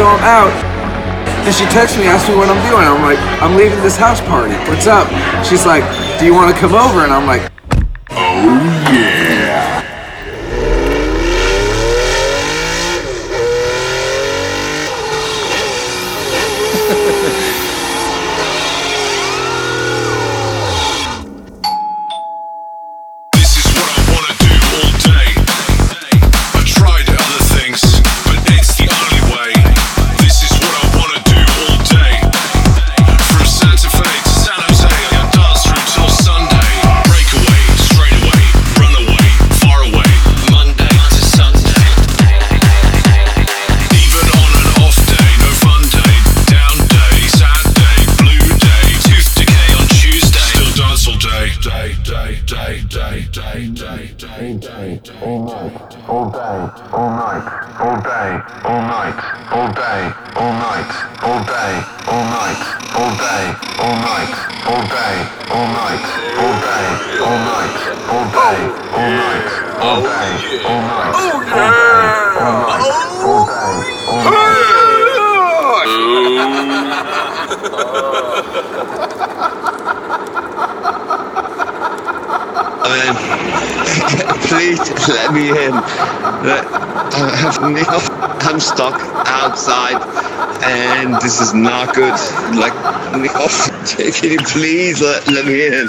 so I'm out. And she texts me, asks me what I'm doing. I'm like, I'm leaving this house party. What's up? She's like, do you want to come over? And I'm like, Please let me in. I have Neil. I'm stuck outside, and this is not good. Like Neil, please let, let me in.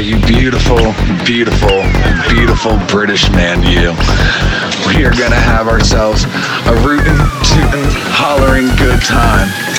you beautiful, beautiful, beautiful British man, you. We are going to have ourselves a rootin', tootin', hollering good time.